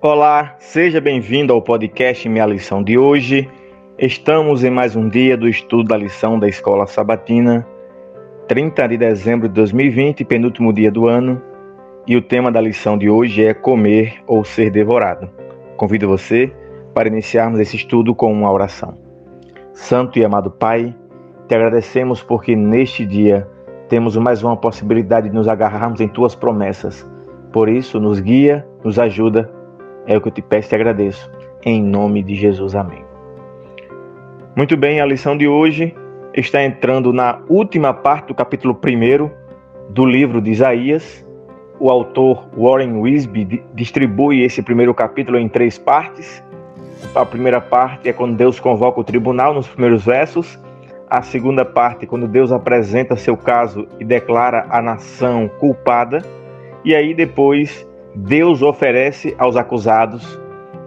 Olá, seja bem-vindo ao podcast Minha Lição de hoje. Estamos em mais um dia do estudo da lição da Escola Sabatina, 30 de dezembro de 2020, penúltimo dia do ano, e o tema da lição de hoje é comer ou ser devorado. Convido você para iniciarmos esse estudo com uma oração. Santo e amado Pai, te agradecemos porque neste dia temos mais uma possibilidade de nos agarrarmos em tuas promessas. Por isso, nos guia, nos ajuda é o que eu te peço e te agradeço. Em nome de Jesus, amém. Muito bem, a lição de hoje está entrando na última parte do capítulo 1 do livro de Isaías. O autor Warren Wisby distribui esse primeiro capítulo em três partes. A primeira parte é quando Deus convoca o tribunal, nos primeiros versos. A segunda parte, quando Deus apresenta seu caso e declara a nação culpada. E aí depois Deus oferece aos acusados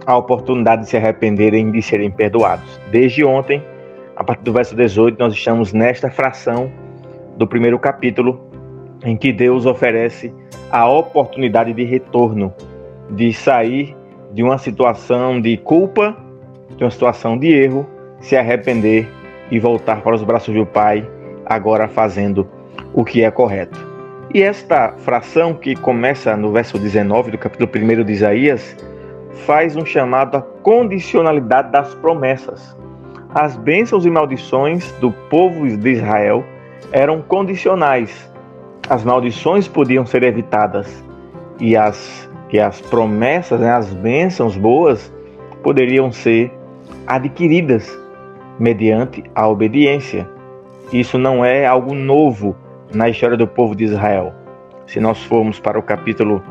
a oportunidade de se arrependerem e de serem perdoados. Desde ontem, a partir do verso 18, nós estamos nesta fração do primeiro capítulo, em que Deus oferece a oportunidade de retorno, de sair de uma situação de culpa, de uma situação de erro, se arrepender e voltar para os braços do Pai, agora fazendo o que é correto. E esta fração, que começa no verso 19 do capítulo 1 de Isaías, faz um chamado à condicionalidade das promessas. As bênçãos e maldições do povo de Israel eram condicionais. As maldições podiam ser evitadas e as, e as promessas, né, as bênçãos boas, poderiam ser adquiridas mediante a obediência. Isso não é algo novo na história do povo de Israel. Se nós formos para o capítulo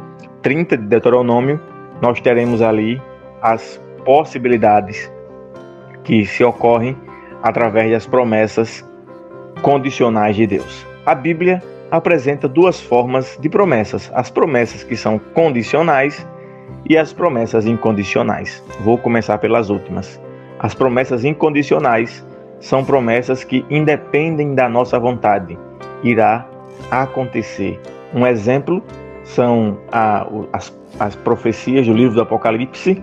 30 de Deuteronômio, nós teremos ali as possibilidades que se ocorrem através das promessas condicionais de Deus. A Bíblia apresenta duas formas de promessas: as promessas que são condicionais e as promessas incondicionais. Vou começar pelas últimas. As promessas incondicionais são promessas que independem da nossa vontade irá acontecer. Um exemplo são a, as, as profecias do livro do Apocalipse,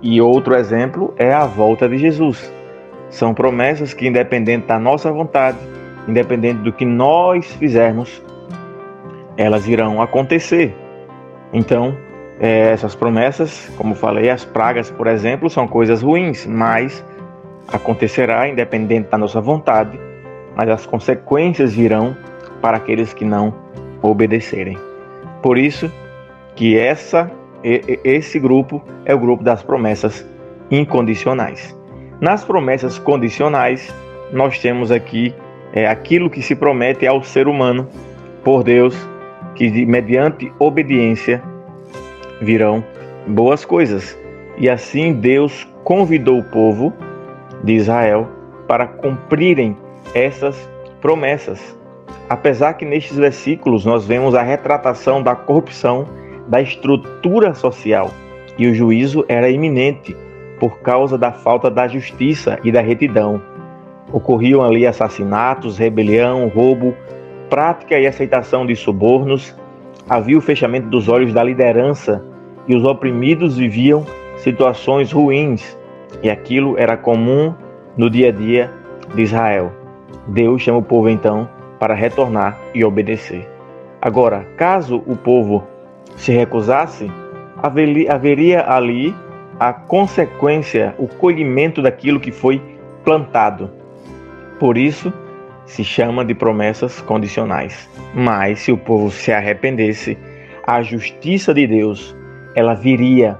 e outro exemplo é a volta de Jesus. São promessas que, independente da nossa vontade, independente do que nós fizermos, elas irão acontecer. Então, é, essas promessas, como falei, as pragas, por exemplo, são coisas ruins, mas acontecerá independente da nossa vontade, mas as consequências virão para aqueles que não obedecerem. Por isso que essa esse grupo é o grupo das promessas incondicionais. Nas promessas condicionais, nós temos aqui é, aquilo que se promete ao ser humano por Deus, que mediante obediência virão boas coisas. E assim Deus convidou o povo de Israel para cumprirem essas promessas. Apesar que nestes versículos nós vemos a retratação da corrupção da estrutura social e o juízo era iminente por causa da falta da justiça e da retidão. Ocorriam ali assassinatos, rebelião, roubo, prática e aceitação de subornos, havia o fechamento dos olhos da liderança e os oprimidos viviam situações ruins, e aquilo era comum no dia a dia de Israel. Deus chama o povo então para retornar e obedecer. Agora, caso o povo se recusasse, haveria ali a consequência, o colhimento daquilo que foi plantado. Por isso, se chama de promessas condicionais. Mas se o povo se arrependesse, a justiça de Deus ela viria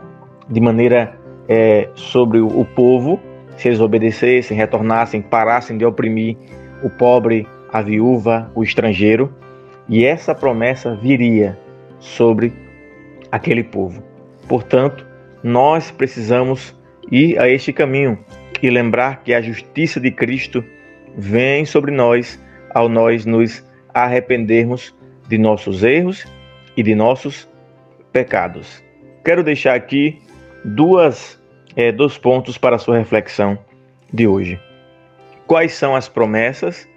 de maneira é, sobre o povo, se eles obedecessem, retornassem, parassem de oprimir o pobre, a viúva, o estrangeiro, e essa promessa viria sobre aquele povo. Portanto, nós precisamos ir a este caminho e lembrar que a justiça de Cristo vem sobre nós ao nós nos arrependermos de nossos erros e de nossos pecados. Quero deixar aqui duas, é, dois pontos para a sua reflexão de hoje. Quais são as promessas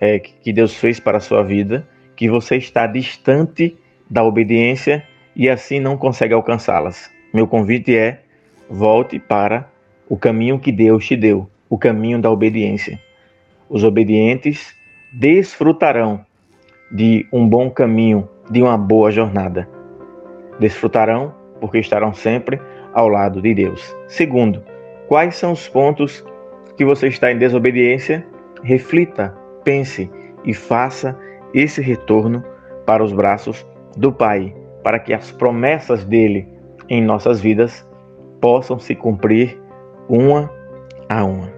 é, que Deus fez para a sua vida, que você está distante da obediência e assim não consegue alcançá-las. Meu convite é: volte para o caminho que Deus te deu, o caminho da obediência. Os obedientes desfrutarão de um bom caminho, de uma boa jornada. Desfrutarão porque estarão sempre ao lado de Deus. Segundo, quais são os pontos que você está em desobediência? Reflita, pense e faça esse retorno para os braços do Pai, para que as promessas dele em nossas vidas possam se cumprir uma a uma.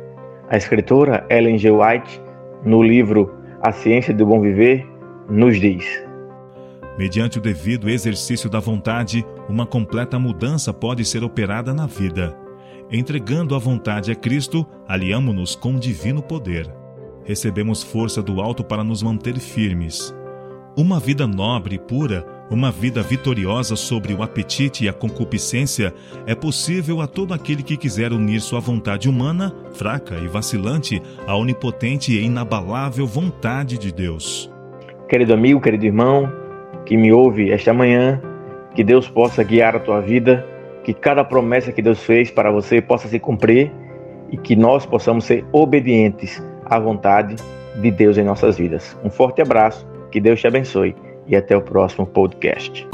A escritora Ellen G. White, no livro A Ciência do Bom Viver, nos diz: Mediante o devido exercício da vontade, uma completa mudança pode ser operada na vida. Entregando a vontade a Cristo, aliamo-nos com o divino poder. Recebemos força do alto para nos manter firmes. Uma vida nobre e pura uma vida vitoriosa sobre o apetite e a concupiscência é possível a todo aquele que quiser unir sua vontade humana, fraca e vacilante, à onipotente e inabalável vontade de Deus. Querido amigo, querido irmão, que me ouve esta manhã, que Deus possa guiar a tua vida, que cada promessa que Deus fez para você possa se cumprir e que nós possamos ser obedientes à vontade de Deus em nossas vidas. Um forte abraço, que Deus te abençoe e até o próximo podcast.